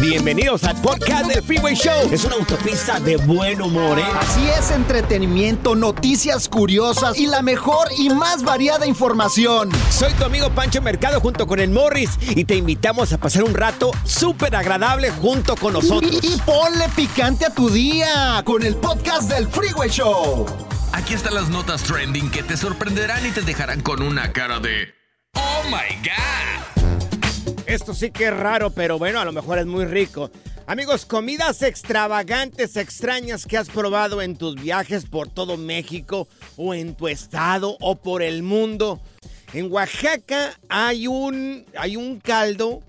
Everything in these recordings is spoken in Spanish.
Bienvenidos al podcast del Freeway Show. Es una autopista de buen humor, ¿eh? Así es, entretenimiento, noticias curiosas y la mejor y más variada información. Soy tu amigo Pancho Mercado junto con el Morris y te invitamos a pasar un rato súper agradable junto con nosotros. Y, y ponle picante a tu día con el podcast del Freeway Show. Aquí están las notas trending que te sorprenderán y te dejarán con una cara de ¡Oh my God! Esto sí que es raro, pero bueno, a lo mejor es muy rico. Amigos, comidas extravagantes, extrañas que has probado en tus viajes por todo México o en tu estado o por el mundo. En Oaxaca hay un, hay un caldo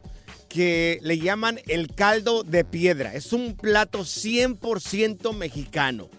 que le llaman el caldo de piedra. Es un plato 100% mexicano.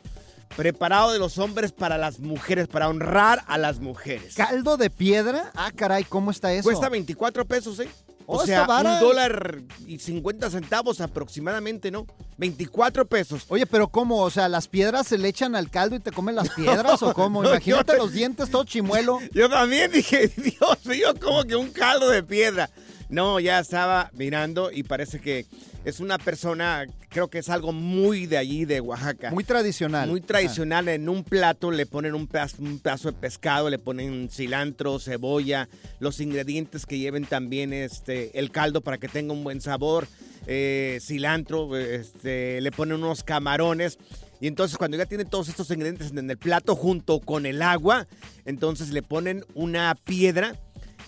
Preparado de los hombres para las mujeres, para honrar a las mujeres. ¿Caldo de piedra? Ah, caray, ¿cómo está eso? Cuesta 24 pesos, ¿eh? O sea, un dólar y 50 centavos aproximadamente, ¿no? 24 pesos. Oye, pero ¿cómo? O sea, ¿las piedras se le echan al caldo y te comen las piedras o cómo? no, Imagínate yo- los dientes todo chimuelo. Yo también dije, Dios mío, como que un caldo de piedra. No, ya estaba mirando y parece que es una persona, creo que es algo muy de allí, de Oaxaca. Muy tradicional. Muy tradicional. En un plato le ponen un pedazo, un pedazo de pescado, le ponen cilantro, cebolla, los ingredientes que lleven también este, el caldo para que tenga un buen sabor, eh, cilantro, este, le ponen unos camarones. Y entonces cuando ya tiene todos estos ingredientes en el plato junto con el agua, entonces le ponen una piedra.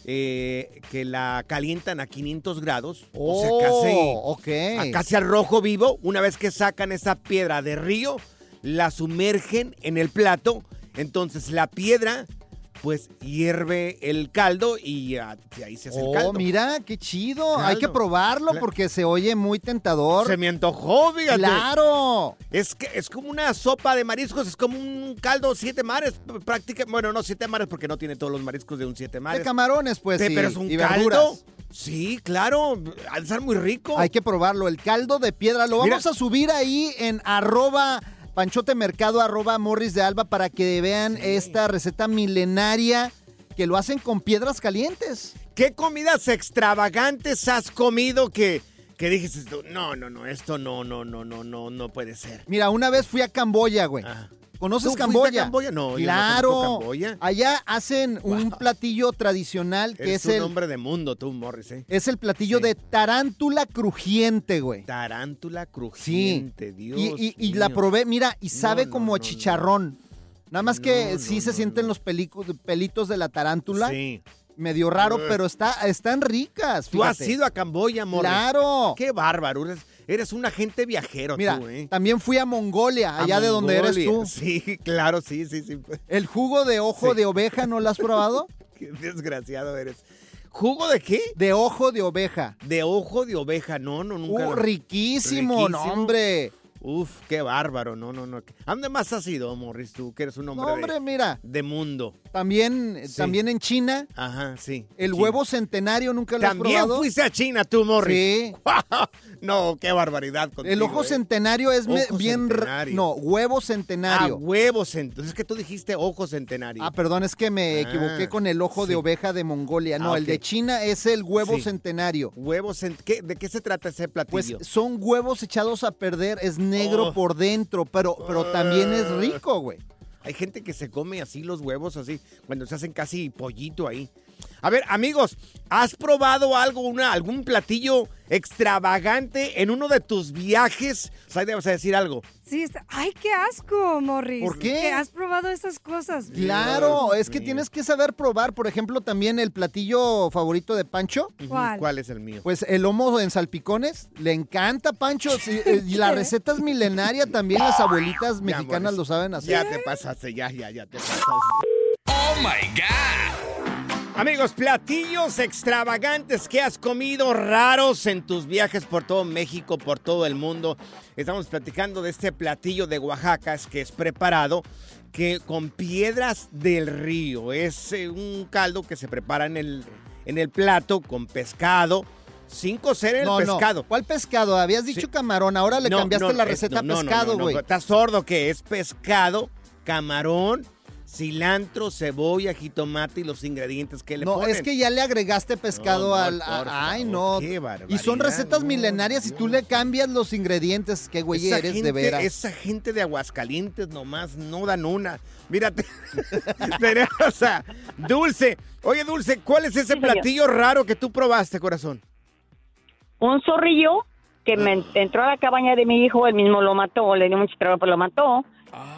Eh, que la calientan a 500 grados, o sea, casi, Oh, ok. a casi al rojo vivo. Una vez que sacan esa piedra de río, la sumergen en el plato. Entonces la piedra, pues hierve el caldo y, ah, y ahí se hace el Oh, caldo. mira, qué chido. Hay que probarlo porque se oye muy tentador. Se me antojó, fíjate. ¡Claro! Es que es como una sopa de mariscos, es como un caldo siete mares, prácticamente. Bueno, no siete mares porque no tiene todos los mariscos de un siete De mares. camarones, pues pero es un y caldo. verduras. Sí, claro, de estar muy rico. Hay que probarlo. El caldo de piedra lo Mira. vamos a subir ahí en arroba panchote mercado, arroba morris de alba para que vean esta receta milenaria que lo hacen con piedras calientes. ¿Qué comidas extravagantes has comido que, que dijiste tú, no, no, no, esto no, no, no, no, no, no puede ser? Mira, una vez fui a Camboya, güey. Ah. ¿Conoces ¿Tú fuiste Camboya? a Camboya? No, yo no claro. conozco Camboya. Allá hacen un platillo tradicional que Eres es un el, hombre de mundo, tú, Morris, ¿eh? es el platillo Sí. de tarántula crujiente, güey. Tarántula Sí. crujiente, Dios Y, y- y la probé, mira, y sabe no, como a chicharrón. Nada más que sí se sienten los pelitos de la tarántula. Sí. Medio raro, pero está, están ricas. Tú has fíjate. ido a Camboya, Morris. Claro. Qué bárbaro. Eres, un agente viajero, Mira, tú, ¿eh? también fui a Mongolia, A allá de donde eres tú. Sí, claro, sí, sí, sí. El jugo de ojo Sí. de oveja, ¿no lo has probado? Qué desgraciado eres. ¿Jugo de qué? De ojo de oveja. De ojo de oveja. No, no, nunca. Uh, lo- riquísimo, no, Riquísimo. hombre. Uf, qué bárbaro. No, no, no. ¿A dónde más has ido, Morris, tú, que eres un hombre, No, hombre, de, mira, de mundo? también, Sí. también en China, Ajá, sí. el China. huevo centenario, ¿nunca lo has También probado? fuiste a China, tú, Morris. Sí. no, qué barbaridad contigo. El ojo ¿eh? centenario es Ojo bien... centenario. No, huevo Ah, centenario. huevos centenario. Es que tú dijiste ojo centenario. Ah, perdón, es que me Ah, equivoqué con el ojo de oveja de Mongolia. No, Ah, el de China es el huevo Sí. centenario. Huevos cent- ¿qué- ¿De qué se trata ese Pues platillo? son huevos echados a perder, es negro Oh. por dentro, pero, pero también es rico, güey. Hay gente que se come así los huevos, así, cuando se hacen casi pollito ahí. A ver, amigos, ¿has probado algo, una, algún platillo extravagante en uno de tus viajes? O sea, debes decir algo. Sí, está... ¡Ay, qué asco, Morris! ¿Por qué? Que has probado estas cosas. Claro, Dios es que mío. tienes que saber probar, por ejemplo, también el platillo favorito de Pancho. ¿Cuál? ¿Cuál es el mío? Pues el lomo en salpicones, le encanta Pancho. sí, eh, y la receta es milenaria también, las abuelitas Ya, mexicanas Morris, lo saben hacer. Ya te pasaste, ya, ya, ya te pasaste. ¡Oh my God! Amigos, platillos extravagantes que has comido raros en tus viajes por todo México, por todo el mundo. Estamos platicando de este platillo de Oaxaca que es preparado que con piedras del río. Es eh, un caldo que se prepara en el, en el plato con pescado, sin cocer el no, pescado. no. ¿Cuál pescado? Habías dicho Sí. camarón, ahora le No, cambiaste la receta no, a pescado, güey. ¿Estás sordo que es pescado, camarón, cilantro, cebolla, jitomate y los ingredientes que le No, ponen. es que ya le agregaste pescado No, al... a- ay, no. qué Y son recetas no, milenarias y tú le cambias los ingredientes. Qué güey Esa eres, gente, de veras. Esa gente de Aguascalientes nomás no dan una. Mírate. Tenemos a Dulce. Oye, Dulce, ¿cuál es ese Sí, señor. platillo raro que tú probaste, corazón? Un zorrillo que me Ah. entró a la cabaña de mi hijo, él mismo lo mató, le dio mucho trabajo, pero lo mató.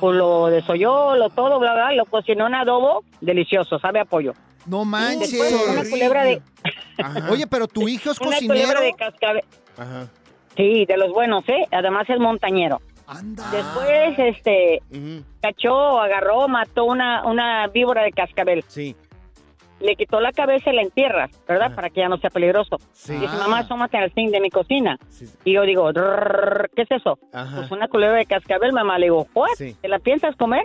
Pues lo desolló, lo todo, bla, bla, lo cocinó en adobo, delicioso, sabe a pollo. No manches. Después una culebra de, Ajá, Oye, pero tu hijo es una cocinero. culebra de cascabel. Ajá. Sí, de los buenos, ¿eh? Además es montañero. Anda. Después, este, ujú, cachó, agarró, mató una, una víbora de cascabel. Sí, Le quitó la cabeza y la entierra, ¿verdad? Ah. Para que ya no sea peligroso. sí. Dice, mamá, tómate en el zinc de mi cocina. sí. Y yo digo, "Drrrr, ¿qué es eso? Ajá. Pues una culebra de cascabel, mamá. Le digo, ¿what? Sí. ¿Te la piensas comer?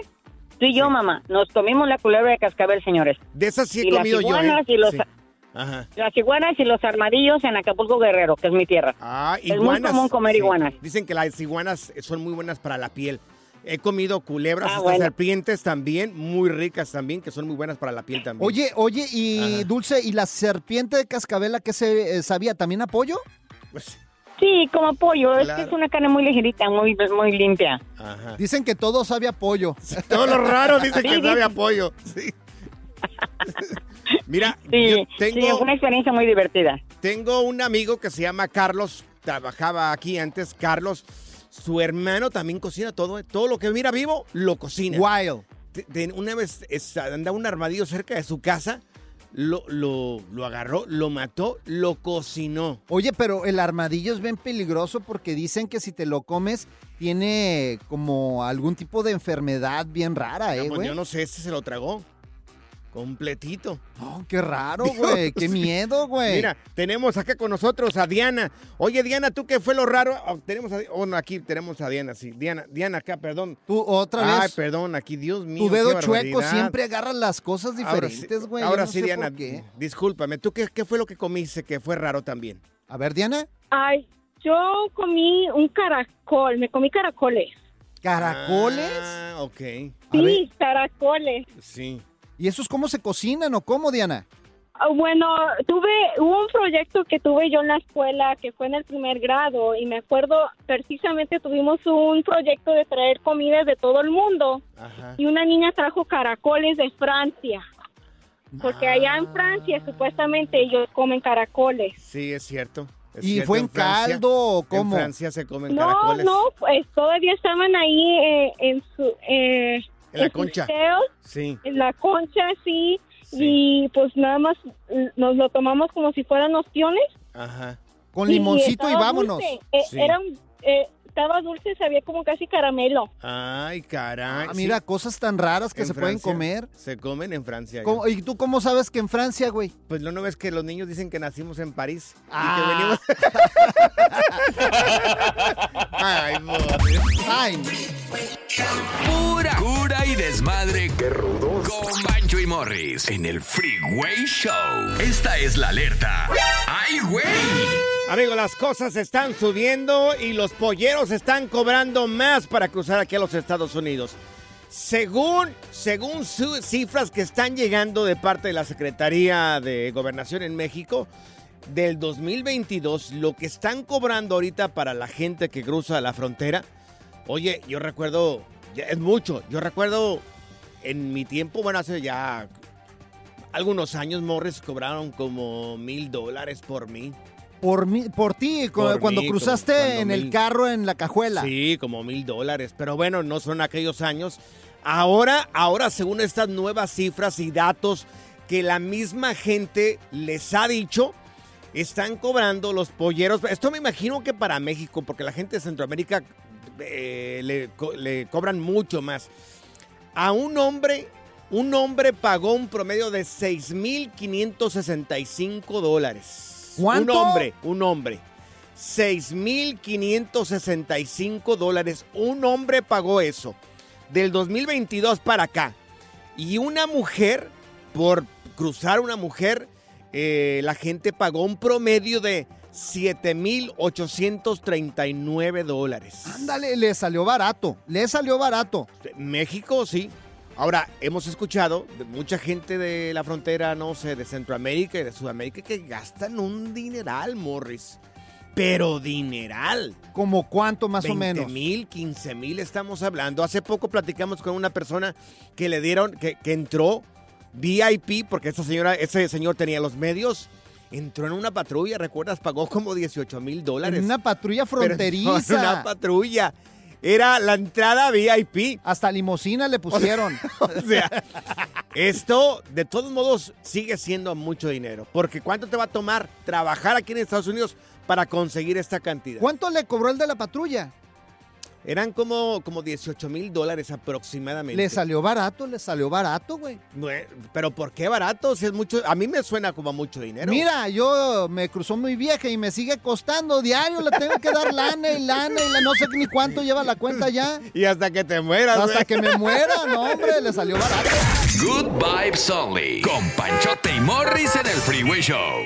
Tú y yo, mamá, nos comimos la culebra de cascabel, señores. De esas sí he y las comido yo. ¿eh? iguanas y los-. Ajá. Las iguanas y los armadillos en Acapulco Guerrero, que es mi tierra. Ah, Es muy iguanas. común comer iguanas. Dicen que las iguanas son muy buenas para la piel. He comido culebras, Ah, hasta bueno. serpientes también, muy ricas también, que son muy buenas para la piel también. Oye, oye, y Ajá. Dulce, ¿y la serpiente de cascabela qué se eh, sabía? ¿También apoyo? Pues, Sí, como pollo. Es que es una carne muy ligerita, muy, muy limpia. ajá. Dicen que todo sabe a pollo. Todo lo raro dicen Sí, que sabe a pollo. Sí. Mira, Sí, yo sí, fue tengo, una experiencia muy divertida. tengo un amigo que se llama Carlos, trabajaba aquí antes, Carlos. Su hermano también cocina todo, todo lo que mira vivo, lo cocina. Wild. Una vez andaba un armadillo cerca de su casa, lo, lo, lo agarró, lo mató, lo cocinó. Oye, pero el armadillo es bien peligroso porque dicen que si te lo comes tiene como algún tipo de enfermedad bien rara, No, ¿eh, pues yo no sé, este se lo tragó. Completito. No, qué raro, güey. Qué miedo, güey. Mira, tenemos acá con nosotros a Diana. Oye, Diana, ¿tú qué fue lo raro? Oh, tenemos a, oh, no, aquí tenemos a Diana, sí. Diana, Diana acá, perdón. Tú otra Ay, vez. perdón, aquí, Dios mío. tu dedo qué chueco siempre agarra las cosas diferentes, güey. Ahora no sí, Diana, por qué. discúlpame. ¿Tú qué, qué fue lo que comiste que fue raro también? A ver, Diana. Ay, yo comí un caracol, me comí caracoles. ¿Caracoles? Ah, ok. Sí, caracoles. Sí. ¿Y esos cómo se cocinan o cómo, Diana? Ah, Bueno, tuve, hubo un proyecto que tuve yo en la escuela que fue en el primer grado y me acuerdo precisamente tuvimos un proyecto de traer comidas de todo el mundo Ajá. y una niña trajo caracoles de Francia. Porque allá en Francia supuestamente ellos comen caracoles. Sí, es cierto. es ¿Y cierto, fue en Francia- caldo o cómo? En Francia se comen No, caracoles. no, pues todavía estaban ahí eh, en su... eh, En la concha. Sí. en la concha, sí, Sí. y pues nada más nos lo tomamos como si fueran ostiones. Ajá. Con limoncito y, vámonos. eh, Sí. era un- eh, estaba dulce, sabía como casi caramelo. Ay, caray. Ah, sí. mira, cosas tan raras que En se pueden comer. Se comen en Francia. ya. ¿Cómo- ¿Y tú cómo sabes que en Francia, güey? Pues no, no ves que los niños dicen que nacimos en París Ah. y que venimos. Ay, pobre. Ay, Pura cura y desmadre. ¡Qué rudos! Con Bancho y Morris en el Freeway Show. Esta es la alerta. ¡Ay, güey! Amigos, las cosas están subiendo y los polleros están cobrando más para cruzar aquí a los Estados Unidos. Según, según cifras que están llegando de parte de la Secretaría de Gobernación en México, del 2022, lo que están cobrando ahorita para la gente que cruza la frontera, oye, yo recuerdo, es mucho, yo recuerdo en mi tiempo, bueno, hace ya algunos años, Morris cobraron como mil dólares por mí. Por, mí, por ti, Por cuando mí, cruzaste cuando en el carro en la cajuela. Sí, como mil dólares. Pero bueno, no son aquellos años. Ahora, ahora, según estas nuevas cifras y datos que la misma gente les ha dicho, están cobrando los polleros. Esto me imagino que para México, porque la gente de Centroamérica eh, le, co- le cobran mucho más. A un hombre, un hombre pagó un promedio de 6.565 dólares. ¿Cuánto? Un hombre, un hombre. 6.565 dólares. Un hombre pagó eso. Del 2022 para acá. Y una mujer, por cruzar una mujer, eh, la gente pagó un promedio de 7.839 dólares. Ándale, le salió barato. Le salió barato. México, sí. Ahora, hemos escuchado de mucha gente de la frontera, no sé, de Centroamérica y de Sudamérica que gastan un dineral, Morris. Pero dineral. ¿Como cuánto más o menos? mil, 15 mil estamos hablando. Hace poco platicamos con una persona que le dieron, que, que entró VIP, porque esa señora, ese señor tenía los medios. Entró en una patrulla, ¿recuerdas? Pagó como 18 mil dólares. En una patrulla Pero fronteriza. en una patrulla. Era la entrada VIP. Hasta limosina le pusieron. O sea, esto de todos modos sigue siendo mucho dinero. Porque ¿cuánto te va a tomar trabajar aquí en Estados Unidos para conseguir esta cantidad? ¿Cuánto le cobró el de la patrulla? Eran como, como 18 mil dólares aproximadamente. Le salió barato, le salió barato, güey. No, Pero ¿por qué barato? Si es mucho, a mí me suena como mucho dinero. Mira, yo me cruzó muy vieja y me sigue costando diario, le tengo que dar lana y lana y la- no sé ni cuánto lleva la cuenta ya. Y hasta que te mueras. Hasta güey. que me muera, no, hombre, le salió barato. Good Vibes Only. Con Panchote y Morris en el Freeway Show.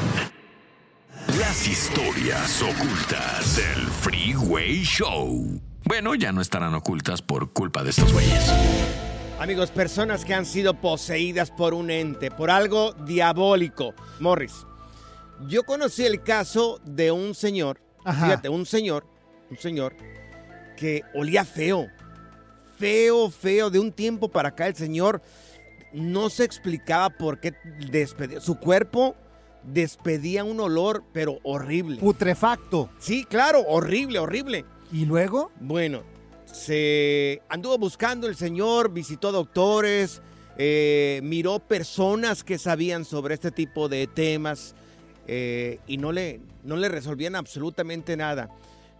las historias ocultas del Freeway Show. Bueno, ya no estarán ocultas por culpa de estos güeyes. Amigos, personas que han sido poseídas por un ente, por algo diabólico. Morris, yo conocí el caso de un señor, Ajá. fíjate, un señor, un señor que olía feo, feo, feo. De un tiempo para acá el señor no se explicaba por qué despedía. Su cuerpo despedía un olor, pero horrible. Putrefacto. Sí, claro, horrible, horrible. ¿Y luego? Bueno, se anduvo buscando el señor, visitó doctores, eh, miró personas que sabían sobre este tipo de temas eh, y no le, no le resolvían absolutamente nada.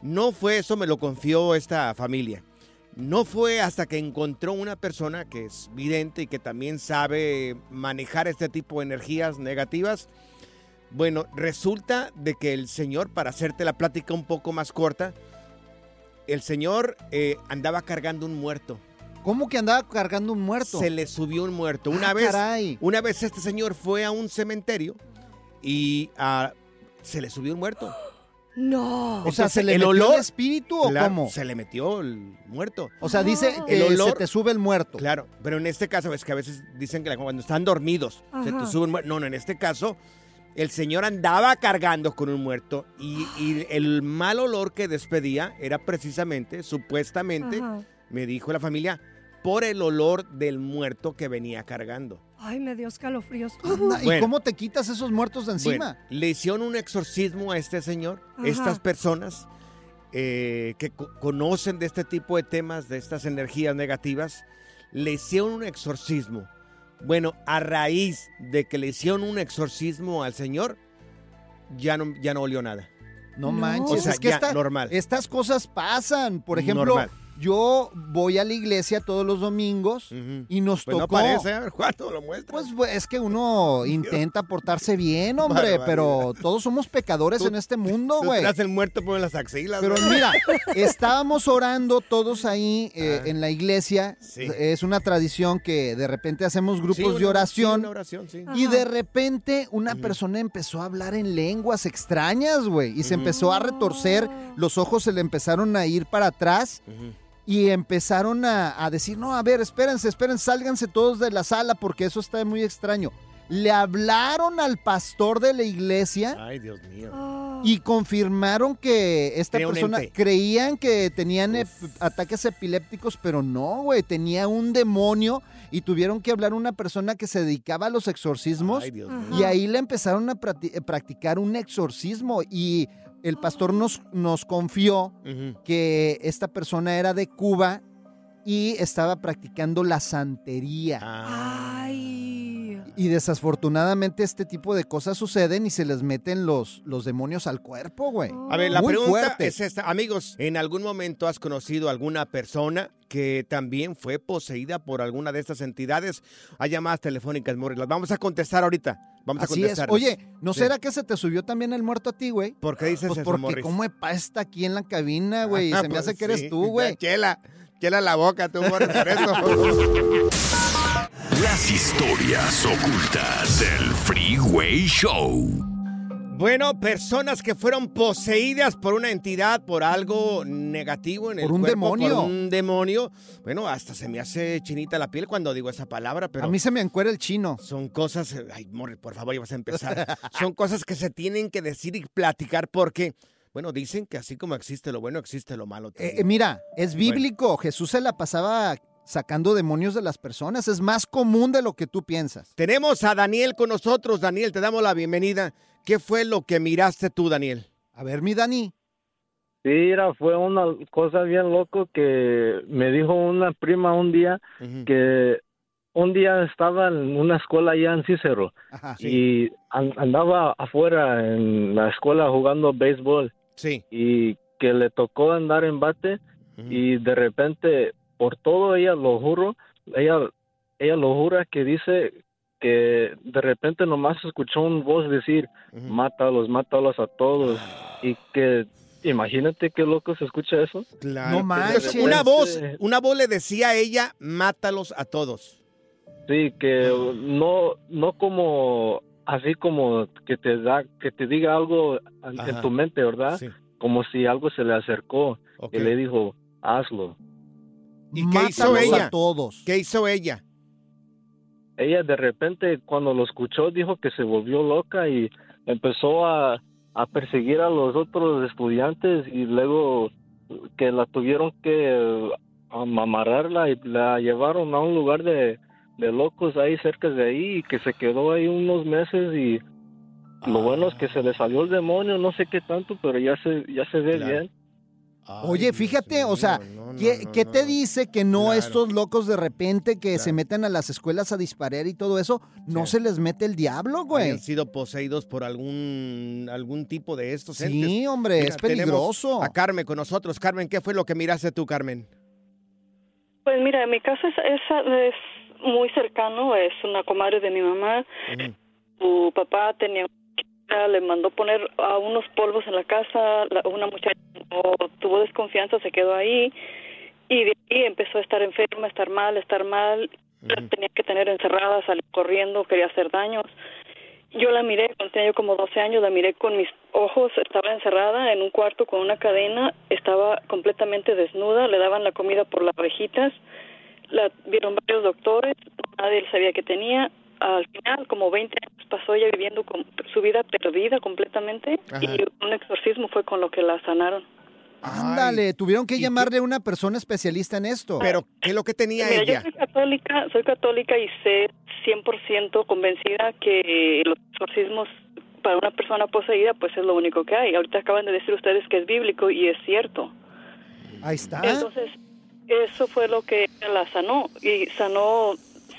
No fue eso, me lo confió esta familia. No fue hasta que encontró una persona que es vidente y que también sabe manejar este tipo de energías negativas. Bueno, resulta de que el señor, para hacerte la plática un poco más corta, el señor eh, andaba cargando un muerto. ¿Cómo que andaba cargando un muerto? Se le subió un muerto. Una Ah, vez, caray. una vez este señor fue a un cementerio y ah, se le subió un muerto. No. O sea, ¿se le el metió olor- el espíritu o Claro, cómo? Se le metió el muerto. O sea, dice que El olor- se te sube el muerto. Claro, pero en este caso es que a veces dicen que cuando están dormidos se te sube un muerto. No, no, en este caso el señor andaba cargando con un muerto y, y el mal olor que despedía era precisamente, supuestamente, Ajá. me dijo la familia, por el olor del muerto que venía cargando. Ay, me dio escalofríos. Anda, ¿Y Bueno. cómo te quitas esos muertos de encima? Bueno, le hicieron un exorcismo a este señor, Ajá. estas personas eh, que co- conocen de este tipo de temas, de estas energías negativas, le hicieron un exorcismo. Bueno, a raíz de que le hicieron un exorcismo al señor, ya no, ya no olió nada. no No. manches, O sea, es que ya, esta- normal. estas cosas pasan. Por ejemplo, Normal. Yo voy a la iglesia todos los domingos y nos Pues no tocó... parece, a ver, ¿cuánto lo muestra? Pues es que uno intenta portarse bien, hombre, Barbaridad. pero todos somos pecadores Tú- en este mundo, güey. el muerto por las axilas. Pero ¿no? mira, estábamos orando todos ahí eh, Ah. en la iglesia. Sí. Es una tradición que de repente hacemos grupos Sí, de una- sí, oración. una oración, sí. Y Ajá. de repente una persona empezó a hablar en lenguas extrañas, güey. Y se empezó a retorcer, Oh. los ojos se le empezaron a ir para atrás. Y empezaron a, a decir, no, a ver, espérense, espérense, sálganse todos de la sala porque eso está muy extraño. Le hablaron al pastor de la iglesia Ay, Dios mío. Ah. y confirmaron que esta persona creían que tenían ep- ataques epilépticos, pero no, güey, tenía un demonio y tuvieron que hablar a una persona que se dedicaba a los exorcismos Ay, Dios mío. y ahí le empezaron a practi- practicar un exorcismo y el pastor nos, nos confió que esta persona era de Cuba y estaba practicando la santería. Ah. Ay. Y desafortunadamente este tipo de cosas suceden y se les meten los, los demonios al cuerpo, güey. A ver, la Muy pregunta fuerte. es esta. Amigos, ¿en algún momento has conocido alguna persona que también fue poseída por alguna de estas entidades. Hay llamadas telefónicas, Morris. Las vamos a contestar ahorita. Vamos Así a es. contestar. Oye, ¿no Sí. será que se te subió también el muerto a ti, güey? ¿Por qué dices Pues eso, porque Morris? cómo está aquí en la cabina, güey. Ah, Se me hace que eres tú, güey. Chela, chela la boca, tú, Morris, por eso. Las historias ocultas del Freeway Show. Bueno, personas que fueron poseídas por una entidad, por algo negativo en el Por un cuerpo, demonio. Por un demonio. Bueno, hasta se me hace chinita la piel cuando digo esa palabra, pero... A mí se me encuera el chino. Son cosas, ay, Morris, por favor, ya vas a empezar. Son cosas que se tienen que decir y platicar porque, bueno, dicen que así como existe lo bueno, existe lo malo. Eh, también. eh, mira, es bíblico. Jesús se la pasaba sacando demonios de las personas. Es más común de lo que tú piensas. Tenemos a Daniel con nosotros. Daniel, te damos la bienvenida. ¿Qué fue lo que miraste tú, Daniel? A ver, mi Dani. Sí, era, fue una cosa bien loco que me dijo una prima un día que un día estaba en una escuela allá en Cícero Ajá. y an- andaba afuera en la escuela jugando béisbol Sí. y que le tocó andar en bate y de repente por todo ella lo juro ella ella lo jura que dice que de repente nomás escuchó un voz decir mátalos mátalos a todos y que imagínate qué loco se escucha eso Claro. No manches. Una voz, una voz le decía a ella, mátalos a todos. sí que no no como así como que te da que te diga algo en, Ajá. en tu mente verdad Sí. como si algo se le acercó y le dijo hazlo ¿Y qué hizo ella? a todos. ¿Qué hizo ella? ella de repente cuando lo escuchó dijo que se volvió loca y empezó a, a perseguir a los otros estudiantes y luego que la tuvieron que um, amarrarla y la llevaron a un lugar de, de locos ahí cerca de ahí y que se quedó ahí unos meses y lo bueno es que se le salió el demonio, no sé qué tanto, pero ya se ya se ve Claro. bien. Oye, Dios fíjate, o sea, no, no, ¿Qué, no, qué no. te dice que no Claro. estos locos de repente que se meten a las escuelas a disparar y todo eso, no Sí. se les mete el diablo, güey? Hayan sido poseídos por algún, algún tipo de estos entes. Sí, hombre, Mira, es peligroso. A Carmen con nosotros. Carmen, ¿qué fue lo que miraste tú, Carmen? Pues mira, mi casa es, es, es muy cercano, es una comadre de mi mamá. Su papá tenía le mandó poner a unos polvos en la casa, la- una muchacha no tuvo desconfianza, se quedó ahí y de ahí empezó a estar enferma, a estar mal, a estar mal, la tenía que tener encerrada, salió corriendo, quería hacer daños. Yo la miré, cuando tenía yo como 12 años, la miré con mis ojos, estaba encerrada en un cuarto con una cadena, estaba completamente desnuda, le daban la comida por las orejitas, la vieron varios doctores, nadie sabía que tenía. Al final, como 20 años pasó ella viviendo con su vida perdida completamente Ajá. y un exorcismo fue con lo que la sanaron. Ándale, tuvieron que llamarle a una persona especialista en esto. Pero, ¿qué es lo que tenía Mira, ella? yo soy católica, soy católica y sé 100% convencida que los exorcismos para una persona poseída pues es lo único que hay. Ahorita acaban de decir ustedes que es bíblico y es cierto. Ahí está. Entonces, eso fue lo que la sanó y sanó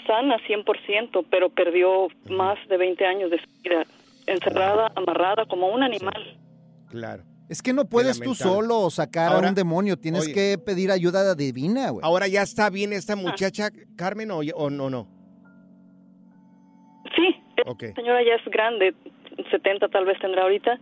sana 100%, pero perdió más de 20 años de su vida encerrada, amarrada como un animal. Claro. es que no puedes tú solo sacar Ahora, a un demonio, tienes oye. que pedir ayuda divina, güey. Ahora ya está bien Ah. esta muchacha, Carmen, o, o no, no. Sí, Ok. esta señora ya es grande, 70 tal vez tendrá ahorita,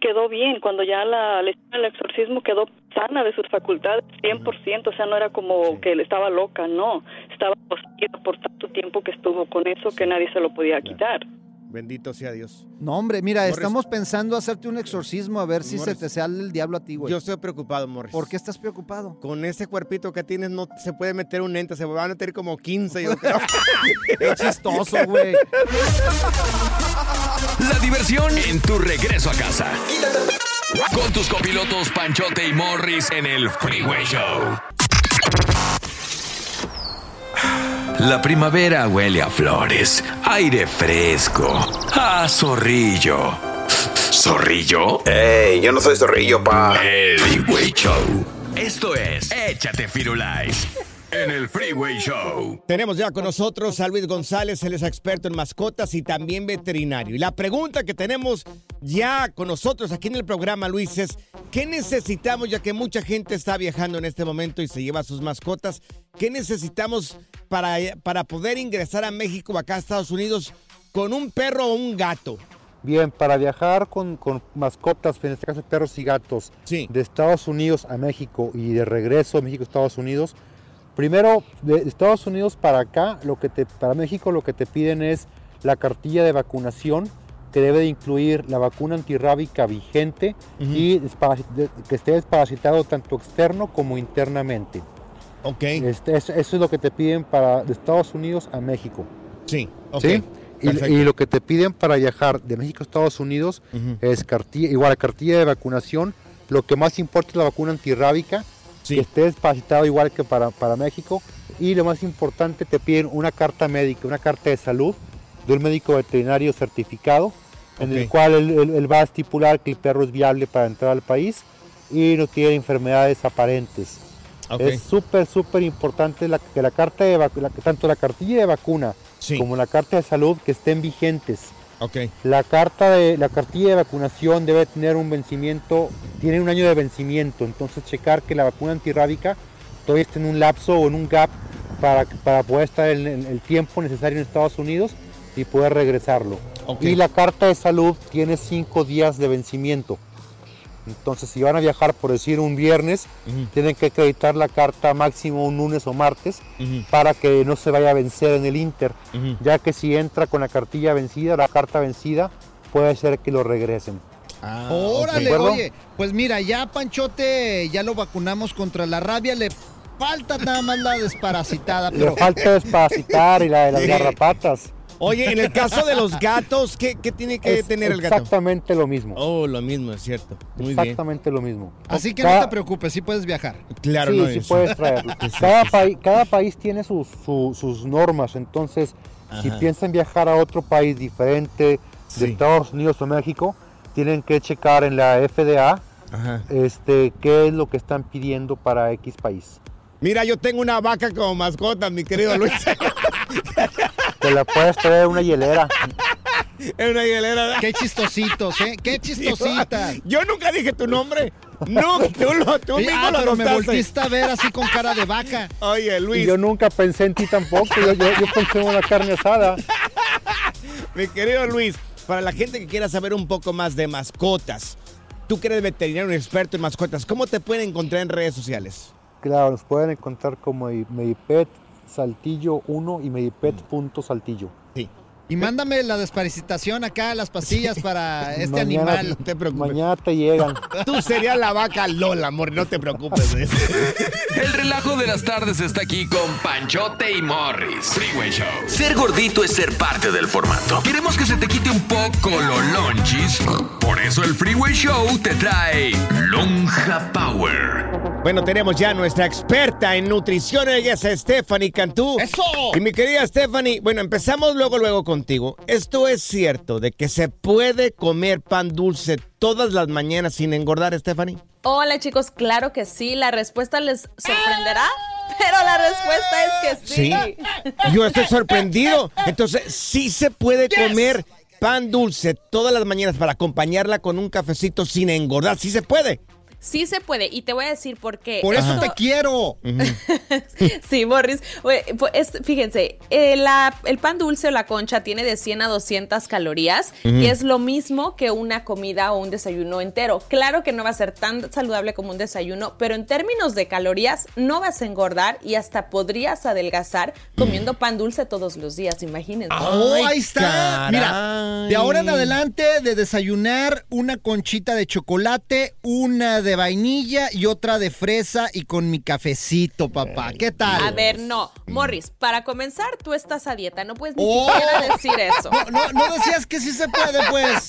quedó bien, cuando ya la, le el exorcismo quedó sana de sus facultades 100%, o sea, no era como Sí. que le estaba loca, no, estaba poseída por tanto tiempo que estuvo con eso que nadie se lo podía quitar. Bendito sea Dios. No, hombre, mira, Morris. estamos pensando hacerte un exorcismo a ver si se te sale el diablo a ti, güey. Yo estoy preocupado, Morris. ¿Por qué estás preocupado? Con ese cuerpito que tienes no se puede meter un ente, se van a meter como 15, yo creo. Qué chistoso, güey. La diversión en tu regreso a casa. Con tus copilotos Panchote y Morris en el Freeway Show. La primavera huele a flores, aire fresco, a zorrillo. ¿Zorrillo? Ey, yo no soy zorrillo, pa. El Freeway Show. Esto es Échate Firulais. En el Freeway Show. Tenemos ya con nosotros a Luis González, él es experto en mascotas y también veterinario. Y la pregunta que tenemos ya con nosotros aquí en el programa, Luis, es ¿qué necesitamos ya que mucha gente está viajando en este momento y se lleva sus mascotas? ¿Qué necesitamos para, para poder ingresar a México o acá a Estados Unidos con un perro o un gato? Bien, para viajar con, con mascotas, en este caso perros y gatos, Sí. de Estados Unidos a México y de regreso de México a Estados Unidos, primero de Estados Unidos para acá, lo que te, para México lo que te piden es la cartilla de vacunación que debe de incluir la vacuna antirrábica vigente y que esté desparasitado tanto externo como internamente. Ok. Este, eso, eso es lo que te piden para de Estados Unidos a México. Sí, ok. ¿sí? Y, lo que te piden para viajar de México a Estados Unidos Ujú. es cartilla, igual cartilla de vacunación. Lo que más importa es la vacuna antirrábica, Sí. que esté desparasitado igual que para, para México. Y lo más importante, te piden una carta médica, una carta de salud de un médico veterinario certificado, en el cual él, él- él va a estipular que el perro es viable para entrar al país y no tiene enfermedades aparentes. Es súper, súper importante la, que la carta de la- tanto la cartilla de vacuna Sí. como la carta de salud que estén vigentes. Ok. La carta de la cartilla de vacunación debe tener un vencimiento, tiene un año de vencimiento, entonces checar que la vacuna antirrábica todavía esté en un lapso o en un gap para, para poder estar en el, el tiempo necesario en Estados Unidos y poder regresarlo. Y la carta de salud tiene cinco días de vencimiento. Entonces, si van a viajar, por decir, un viernes, tienen que acreditar la carta máximo un lunes o martes para que no se vaya a vencer en el Inter, ya que si entra con la cartilla vencida, la carta vencida, puede ser que lo regresen. Ah, Órale, oye, pues mira, ya Panchote ya lo vacunamos contra la rabia, le falta nada más la desparasitada, Le pero falta desparasitar y la de las Sí. garrapatas. Oye, en el caso de los gatos, ¿qué, qué tiene que Es tener el gato? exactamente lo mismo. Oh, lo mismo, es cierto. Muy exactamente lo mismo. así que Cada- no te preocupes, sí puedes viajar. Claro, sí, no sí es- puedes traerlo. Cada, país, cada país tiene sus, su- sus normas, entonces si piensan viajar a otro país diferente de. Estados Unidos o México, tienen que checar en la FDA Ajá. este, qué es lo que están pidiendo para X país. Mira, yo tengo una vaca como mascota, mi querido Luis. Te la puedes traer una hielera. es una hielera. Qué chistositos, ¿eh? Qué chistositas. Yo nunca dije tu nombre. No, tú, lo, tú Sí, mismo ah, lo pero me volviste a ver así con cara de vaca. Oye, Y Luis, yo nunca pensé en ti tampoco, yo, yo, yo pensé en una carne asada. mi querido Luis, para la gente que quiera saber un poco más de mascotas, tú que eres veterinario, un experto en mascotas, ¿cómo te pueden encontrar en redes sociales? Claro, nos pueden encontrar como Medipet Saltillo 1 y Medipet.saltillo. Sí. Y mándame la desparasitación acá, las pastillas para este Mañana- animal. No te preocupes. Mañana te llegan. Tú serías la vaca Lola, amor, no te preocupes. ¿eh? El relajo de las tardes está aquí con Panchote y Morris. Freeway Show. Ser gordito es ser parte del formato. Queremos que se te quite un poco los lonchis. Por eso el Freeway Show te trae Lonja Power. Bueno, tenemos ya nuestra experta en nutrición, ella es Stephanie Cantú. ¡Eso! Y mi querida Stephanie, bueno, empezamos luego, luego contigo. ¿Esto es cierto de que se puede comer pan dulce todas las mañanas sin engordar, Stephanie? Hola chicos, claro que sí, la respuesta les sorprenderá, pero la respuesta es que sí. Yo estoy sorprendido. Entonces, sí se puede comer pan dulce todas las mañanas para acompañarla con un cafecito sin engordar. Sí se puede. Sí se puede, y te voy a decir por qué. Por eso te quiero. Sí, Morris. Pues, es- fíjense, eh, el pan dulce o la concha tiene de 100 a 200 calorías, y es lo mismo que una comida o un desayuno entero. Claro que no va a ser tan saludable como un desayuno, pero en términos de calorías no vas a engordar y hasta podrías adelgazar comiendo pan dulce todos los días, imagínense. Oh, Ay, ahí está. Mira, de ahora en adelante de desayunar una conchita de chocolate, una de vainilla y otra de fresa y con mi cafecito, papá. ¿Qué tal? A ver, no. Morris, para comenzar, tú estás a dieta. No puedes ni Oh. siquiera decir eso. No, no, no decías que sí se puede, pues.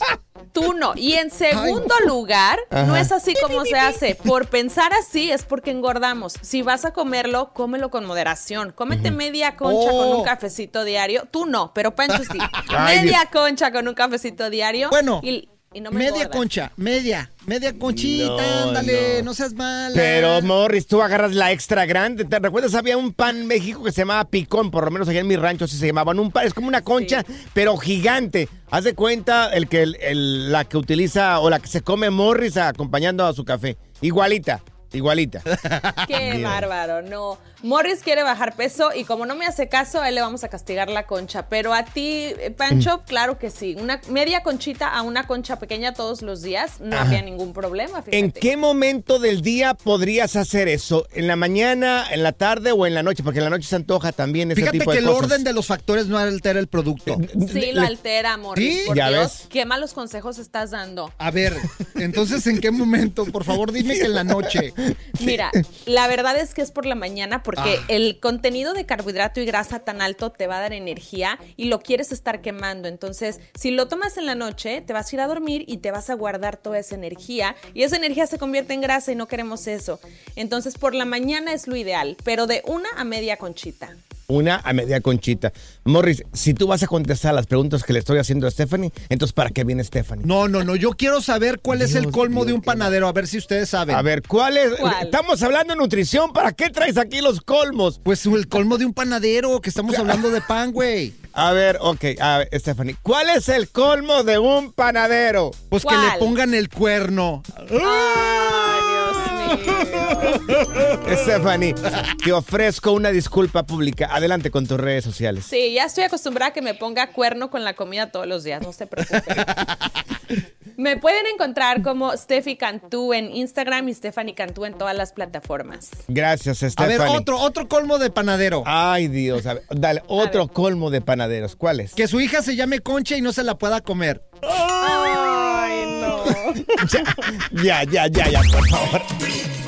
Tú no. Y en segundo lugar, no es así como se hace. Por pensar así es porque engordamos. Si vas a comerlo, cómelo con moderación. Cómete media concha con Oh. un cafecito diario. Tú no, pero Pancho sí. Ay, media concha con un cafecito diario. Bueno. Y y no me Media concha, media, media conchita, No, ándale, no. no. seas mala. Pero, Morris, tú agarras la extra grande. ¿Te recuerdas? Había un pan en México que se llamaba picón, por lo menos allá en mi rancho así se llamaban. Un pan, es como una concha, pero gigante. Haz de cuenta el que el- el- la que utiliza o la que se come Morris acompañando a su café. Igualita, igualita. Qué Dios. bárbaro, no. Morris quiere bajar peso y como no me hace caso, a él le vamos a castigar la concha. Pero a ti, eh, Mm. Pancho, claro que sí. Una media conchita a una concha pequeña todos los días, no Ajá. había ningún problema. Fíjate. ¿En qué momento del día podrías hacer eso? ¿En la mañana, en la tarde o en la noche? Porque en la noche se antoja también ese Fíjate tipo que de el cosas. orden de los factores no altera el producto. Sí, lo altera, Morris. ¿Sí? Por Ya Dios, ves. qué malos consejos estás dando. A ver, entonces, ¿en qué momento? Por favor, dime que en la noche. Mira, la verdad es que es por la mañana porque Ah. el contenido de carbohidrato y grasa tan alto te va a dar energía y lo quieres estar quemando. Entonces, si lo tomas en la noche, te vas a ir a dormir y te vas a guardar toda esa energía y esa energía se convierte en grasa y no queremos eso. Entonces, por la mañana es lo ideal, pero de una a media conchita. Una a media conchita. Morris, si tú vas a contestar las preguntas que le estoy haciendo a Stephanie, entonces ¿para qué viene Stephanie? No, no, no. Yo quiero saber cuál es el colmo de un panadero. A ver si ustedes saben. A ver, ¿cuál es? ¿Cuál? Estamos hablando de nutrición, ¿para qué traes aquí los colmos? Pues el colmo de un panadero, que estamos hablando de pan, güey. A ver, ok, a ver, Stephanie, ¿cuál es el colmo de un panadero? Pues que le pongan el cuerno. Ay. Stephanie, te ofrezco una disculpa pública. Adelante con tus redes sociales. Sí, ya estoy acostumbrada a que me ponga cuerno con la comida todos los días, no se preocupen. me pueden encontrar como Steffi Cantú en Instagram y Stephanie Cantú en todas las plataformas. Gracias, A Stephanie. ver, otro, otro colmo de panadero. Ay, Dios, a ver, dale, otro ver. colmo de panaderos. ¿Cuál es? Que su hija se llame Concha y no se la pueda comer. Ay, no. Ya, ya, ya, ya, por favor.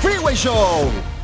Freeway Show.